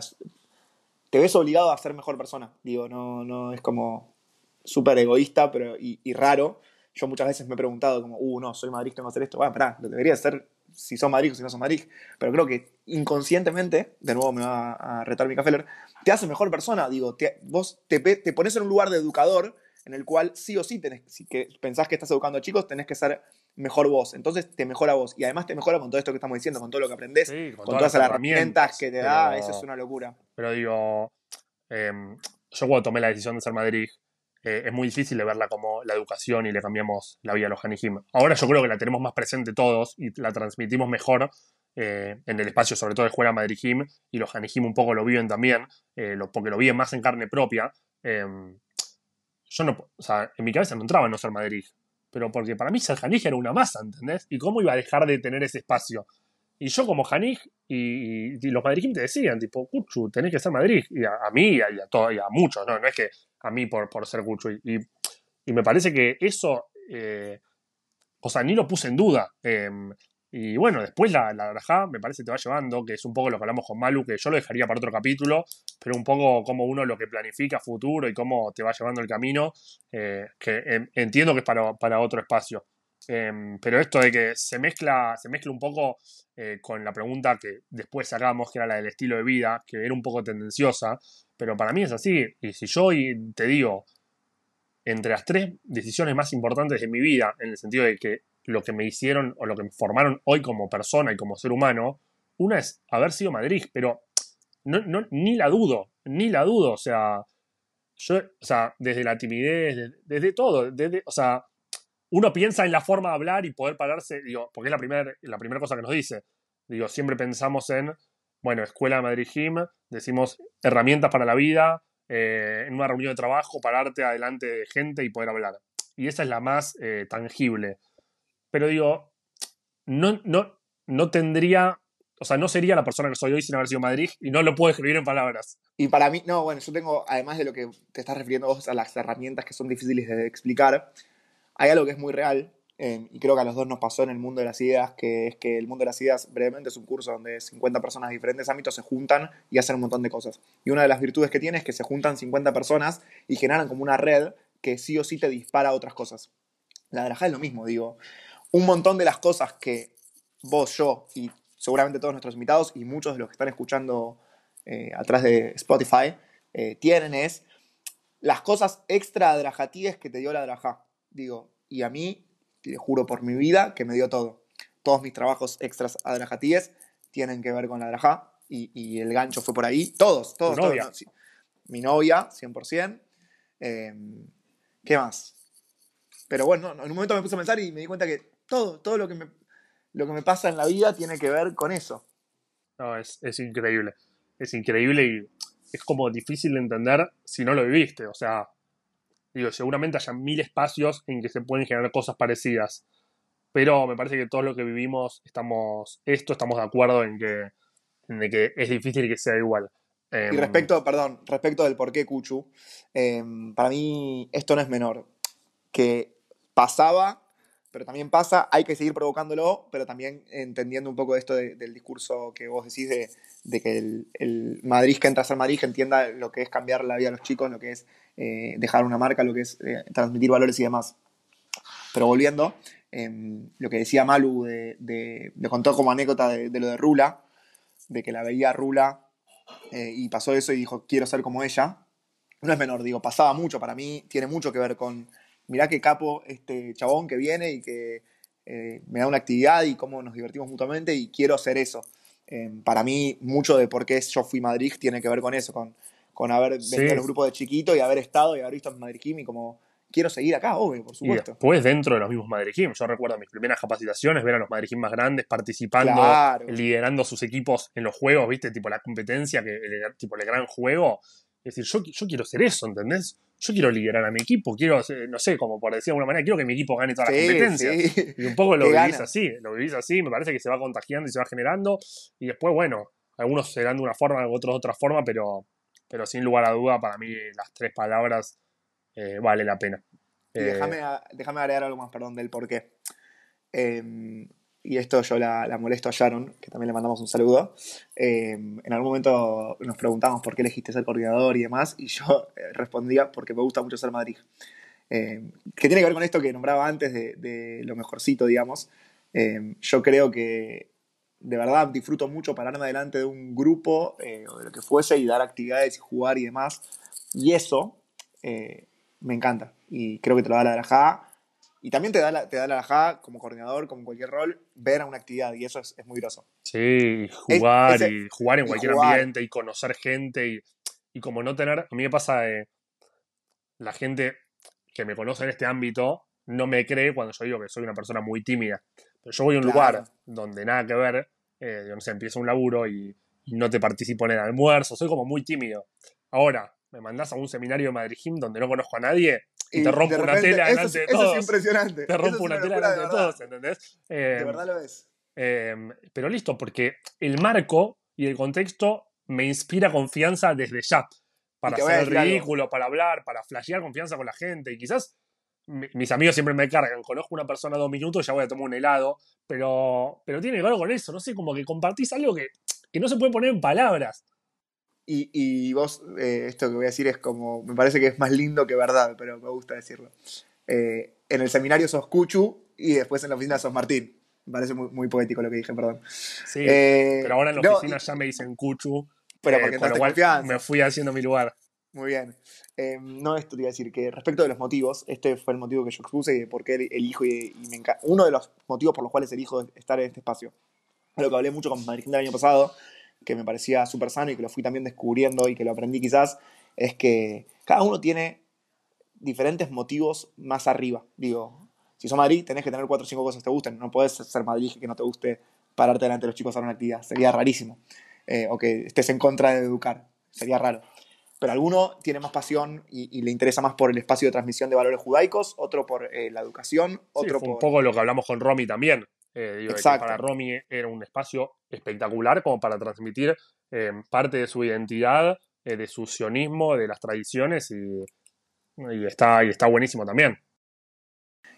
te ves obligado a ser mejor persona. Digo, no, no es como súper egoísta pero, y, raro. Yo muchas veces me he preguntado como, uh, no, soy Madrid, tengo que hacer esto. Bueno, pará, debería ser si son Madrid o si no son Madrid. Pero creo que inconscientemente, de nuevo me va a retar mi café, te hace mejor persona. Digo, vos te, te pones en un lugar de educador en el cual sí o sí tenés, si que pensás que estás educando a chicos, tenés que ser mejor vos. Entonces te mejora vos. Y además te mejora con todo esto que estamos diciendo, con todo lo que aprendés, con, todas, las herramientas, que te da. Eso es una locura. Pero digo, em, yo cuando tomé la decisión de ser Madrid, eh, es muy difícil de verla como la educación y le cambiamos la vida a los Hanijim. Ahora yo creo que la tenemos más presente todos y la transmitimos mejor eh, en el espacio, sobre todo de Escuela Madrid Jim, y los Hanijim un poco lo viven también, eh, porque lo viven más en carne propia. Yo no, o sea, en mi cabeza no entraba en no ser Madrid, pero porque para mí ser Janij era una masa, ¿entendés? ¿Y cómo iba a dejar de tener ese espacio? Y yo como Janij y, los Madrid te decían, tipo, Cuchu, tenés que ser Madrid. Y a, mí y a, y a muchos, ¿no? No es que a mí por, por ser Cuchu. Y, y, me parece que eso, eh, o sea, ni lo puse en duda. Em, y bueno, después la, la me parece te va llevando, que es un poco lo que hablamos con Malu, que yo lo dejaría para otro capítulo, pero un poco como uno lo que planifica futuro y cómo te va llevando el camino, eh, que entiendo que es para, para otro espacio. Em, pero esto de que se mezcla, se mezcla un poco eh, con la pregunta que después sacamos, que era la del estilo de vida, que era un poco tendenciosa, pero para mí es así. Y si yo te digo, entre las tres decisiones más importantes de mi vida, en el sentido de que lo que me hicieron o lo que me formaron hoy como persona y como ser humano, una es haber sido Madrid, pero no, ni la dudo, ni la dudo, o sea, yo, o sea, desde la timidez, desde, todo, desde, o sea, uno piensa en la forma de hablar y poder pararse, digo, porque es la primera la primera cosa que nos dice, digo, siempre pensamos en, bueno, Escuela de Madrid Gym, decimos herramientas para la vida, eh, en una reunión de trabajo, pararte adelante de gente y poder hablar. Y esa es la más eh, tangible. Pero digo, no, no, no tendría, o sea, no sería la persona que soy hoy sin haber sido Madrid y no lo puedo escribir en palabras. Y para mí, no, bueno, yo tengo, además de lo que te estás refiriendo vos a las herramientas que son difíciles de explicar, hay algo que es muy real, eh, y creo que a los dos nos pasó en el mundo de las ideas, que es que el mundo de las ideas brevemente es un curso donde 50 personas de diferentes ámbitos se juntan y hacen un montón de cosas. Y una de las virtudes que tiene es que se juntan 50 personas y generan como una red que sí o sí te dispara otras cosas. La de es lo mismo, digo un montón de las cosas que vos, yo y seguramente todos nuestros invitados y muchos de los que están escuchando eh, atrás de Spotify eh, tienen es las cosas extra adrajatíes que te dio la Adrajá. Digo, y a mí, te juro por mi vida, que me dio todo. Todos mis trabajos extras adrajatíes tienen que ver con la Adrajá y, y el gancho fue por ahí. Todos, todos, ¿Tu todos. novia? no, sí. Mi novia, 100%. Eh, ¿Qué más? Pero bueno, no, en un momento me puse a pensar y me di cuenta que todo, todo lo que me, lo que me pasa en la vida tiene que ver con eso. No, es, es increíble. Es increíble y es como difícil de entender si no lo viviste. O sea, digo, seguramente haya mil espacios en que se pueden generar cosas parecidas. Pero me parece que todo lo que vivimos, estamos, esto estamos de acuerdo en que, en que es difícil que sea igual. Y Em, respecto, perdón, respecto del por qué Cuchu, eh, para mí esto no es menor. Que pasaba, pero también pasa, hay que seguir provocándolo, pero también entendiendo un poco esto de- del discurso que vos decís de, de que el, el Madrid que entra a ser Madrid que entienda lo que es cambiar la vida a los chicos, lo que es eh, dejar una marca, lo que es eh, transmitir valores y demás. Pero volviendo, eh, lo que decía Malu, de, de- le contó como anécdota de, de lo de Rula, de que la veía Rula eh, y pasó eso y dijo, quiero ser como ella. No es menor, digo, pasaba mucho para mí, tiene mucho que ver con, mirá qué capo este chabón que viene y que eh, me da una actividad y cómo nos divertimos mutuamente y quiero hacer eso. Eh, para mí, mucho de por qué yo fui Madrid tiene que ver con eso, con, con haber Sí. venido a los grupos de chiquito y haber estado y haber visto en Madrid Kim y como, quiero seguir acá, obvio, por Y supuesto. después dentro de los mismos Madrid Gym. Yo recuerdo mis primeras capacitaciones, ver a los Madrid Gym más grandes participando, Claro. liderando sus equipos en los juegos, ¿viste? Tipo la competencia, que el, tipo el gran juego. Es decir, yo, yo quiero ser eso, ¿entendés? Yo quiero liderar a mi equipo, quiero, no sé, como por decir de alguna manera, quiero que mi equipo gane todas las Sí, competencias. sí. Y un poco lo vivís así, lo vivís así, me parece que se va contagiando y se va generando. Y después, bueno, algunos serán de una forma, otros de otra forma, pero, pero sin lugar a duda, para mí las tres palabras eh, vale la pena. Y Eh, déjame, a- déjame agregar algo más, perdón, del por qué. Eh, y esto yo la, la molesto a Sharon, que también le mandamos un saludo. Eh, en algún momento nos preguntamos por qué elegiste ser coordinador y demás, y yo eh, respondía porque me gusta mucho ser Madrid. Eh, que tiene que ver con esto que nombraba antes de, de lo mejorcito, digamos. Eh, yo creo que de verdad disfruto mucho pararme delante de un grupo eh, o de lo que fuese y dar actividades y jugar y demás. Y eso eh, me encanta. Y creo que te lo da la Drajá. Y también te da la, te da la Drajá como coordinador, como cualquier rol, ver a una actividad. Y eso es, es muy groso. Sí, jugar, ese- y jugar en cualquier jugar. ambiente, y conocer gente, y, y como no tener, a mí me pasa de la gente que me conoce en este ámbito no me cree cuando yo digo que soy una persona muy tímida. Pero yo voy a un Claro. lugar donde nada que ver, eh, no sé, empiezo un laburo y, y no te participo en el almuerzo, soy como muy tímido. Ahora, me mandás a un seminario de Madrid Gym donde no conozco a nadie y, te rompo una tela eso delante de eso todos. es impresionante. te Eso rompo una tela delante de, todos, ¿entendés? Eh, De verdad lo es. eh, pero listo, porque el marco y el contexto me inspira confianza desde ya. Para hacer el decir algo. ridículo, para hablar, para flashear confianza con la gente. Y quizás mi- mis amigos siempre me cargan. Conozco a una persona dos minutos, ya voy a tomar un helado. Pero, pero tiene que ver con eso. No sé, como que compartís algo que, que no se puede poner en palabras. Y, y vos, eh, esto que voy a decir es como, me parece que es más lindo que verdad, pero me gusta decirlo. Eh, en el seminario sos Cuchu y después en la oficina sos Martín. Me parece muy, muy poético lo que dije, perdón. Sí, Eh, pero ahora en la no, oficina ya me dicen Cuchu. Pero eh, porque con lo cual me fui haciendo mi lugar. Muy bien. Eh, no, esto te iba a decir que respecto de los motivos, este fue el motivo que yo expuse y de por qué elijo y, y me encanta. Uno de los motivos por los cuales elijo estar en este espacio. Lo que hablé mucho con Madrid del año pasado, que me parecía súper sano y que lo fui también descubriendo y que lo aprendí quizás, es que cada uno tiene diferentes motivos más arriba. Digo, si sos Madrid, tenés que tener cuatro o cinco cosas que te gusten. No podés ser Madrid y que no te guste pararte delante de los chicos a hacer una actividad. Sería rarísimo. Eh, o que estés en contra de educar. Sería raro. Pero alguno tiene más pasión y, y le interesa más por el espacio de transmisión de valores judaicos, otro por eh, la educación, Sí, otro fue un poco lo que hablamos con Romy también. Eh, digo, Exacto. para Romy era un espacio espectacular como para transmitir eh, parte de su identidad, eh, de su sionismo, de las tradiciones y, y está, y está buenísimo también.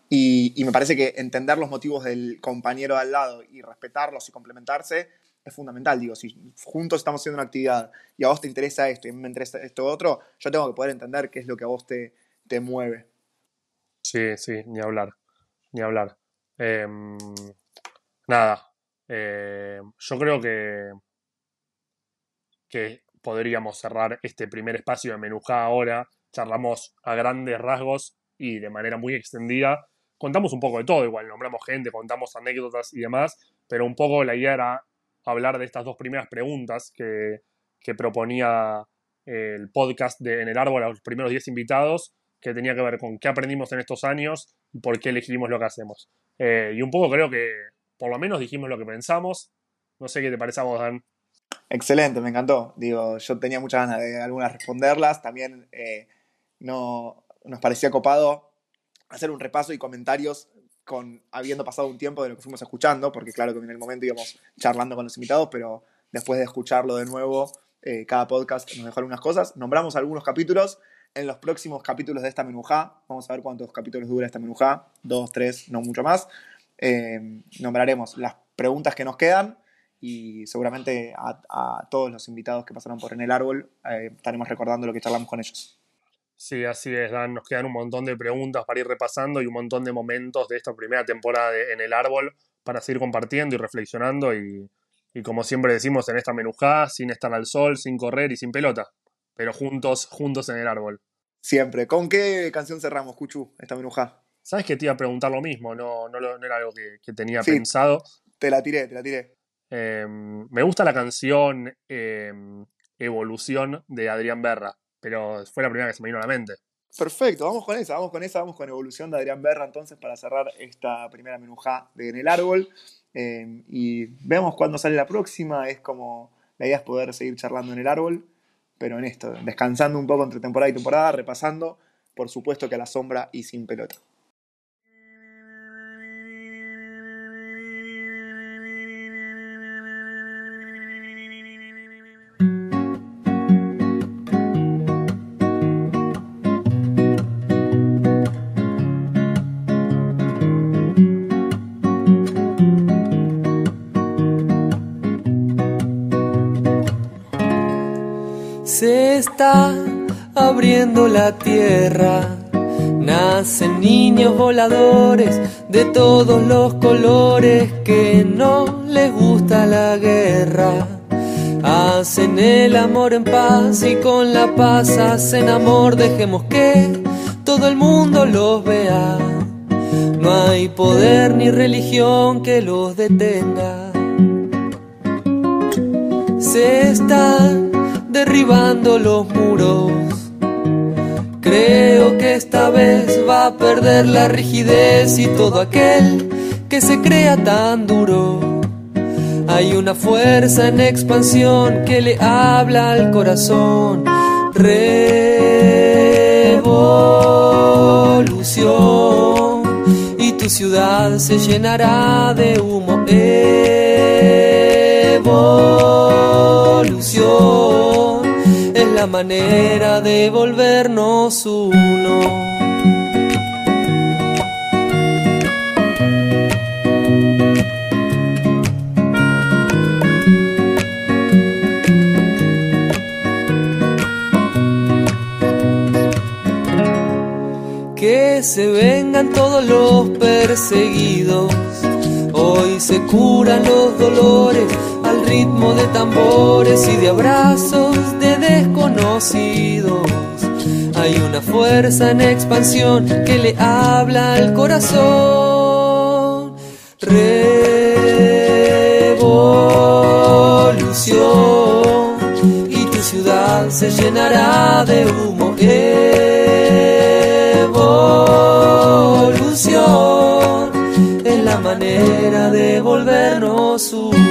Y, y me parece que entender los motivos del compañero de al lado y respetarlos y complementarse es fundamental. Digo, si juntos estamos haciendo una actividad y a vos te interesa esto y a mí me interesa esto otro, yo tengo que poder entender qué es lo que a vos te, te mueve. Sí, sí, ni hablar, ni hablar. Em, nada, Eh, yo creo que, que podríamos cerrar este primer espacio de Menujá ahora. Charlamos a grandes rasgos y de manera muy extendida. Contamos un poco de todo, igual nombramos gente, contamos anécdotas y demás, pero un poco la idea era hablar de estas dos primeras preguntas que, que proponía el podcast de En el Árbol a los primeros 10 invitados, que tenía que ver con qué aprendimos en estos años y por qué elegimos lo que hacemos. Eh, y un poco creo que por lo menos dijimos lo que pensamos. No sé qué te parece a vos, Dan. Excelente, me encantó. Digo, yo tenía muchas ganas de algunas responderlas. También eh, no, nos parecía copado hacer un repaso y comentarios con habiendo pasado un tiempo de lo que fuimos escuchando, porque claro que en el momento íbamos charlando con los invitados, pero después de escucharlo de nuevo, eh, cada podcast nos dejó algunas cosas. Nombramos algunos capítulos. En los próximos capítulos de esta menujá, vamos a ver cuántos capítulos dura esta menujá, dos, tres, no mucho más. Eh, nombraremos las preguntas que nos quedan y seguramente a, todos los invitados que pasaron por en el árbol eh, estaremos recordando lo que charlamos con ellos. Sí, así es, Dan. Nos quedan un montón de preguntas para ir repasando y un montón de momentos de esta primera temporada de En el Árbol para seguir compartiendo y reflexionando y, y como siempre decimos en esta menujá, sin estar al sol, sin correr y sin pelota, pero juntos, juntos en el árbol. Siempre. ¿Con qué canción cerramos, Cuchu, esta menujá? Sabes que te iba a preguntar lo mismo, no, no, era algo que, tenía pensado. Te la tiré, te la tiré. Em, me gusta la canción em, Evolución de Adrián Berra pero fue la primera que se me vino a la mente. Perfecto, vamos con esa, vamos con esa, vamos con Evolución de Adrián Berra entonces para cerrar esta primera menujá de En el Árbol. Eh, y vemos cuándo sale la próxima, es como la idea es poder seguir charlando en el árbol, pero en esto, descansando un poco entre temporada y temporada, repasando, por supuesto que a la sombra y sin pelota. Está abriendo la tierra. Nacen niños voladores de todos los colores que no les gusta la guerra. Hacen el amor en paz y con la paz hacen amor. Dejemos que todo el mundo los vea. No hay poder ni religión que los detenga. Se están derribando los muros. Creo que esta vez va a perder la rigidez y todo aquel que se crea tan duro. Hay una fuerza en expansión que le habla al corazón. Revolución. Y tu ciudad se llenará de humo. Evolución la manera de volvernos uno. Que se vengan todos los perseguidos, hoy se curan los dolores al ritmo de tambores y de abrazos desconocidos. Hay una fuerza en expansión que le habla al corazón. Revolución y tu ciudad se llenará de humo. Evolución es la manera de volvernos uno.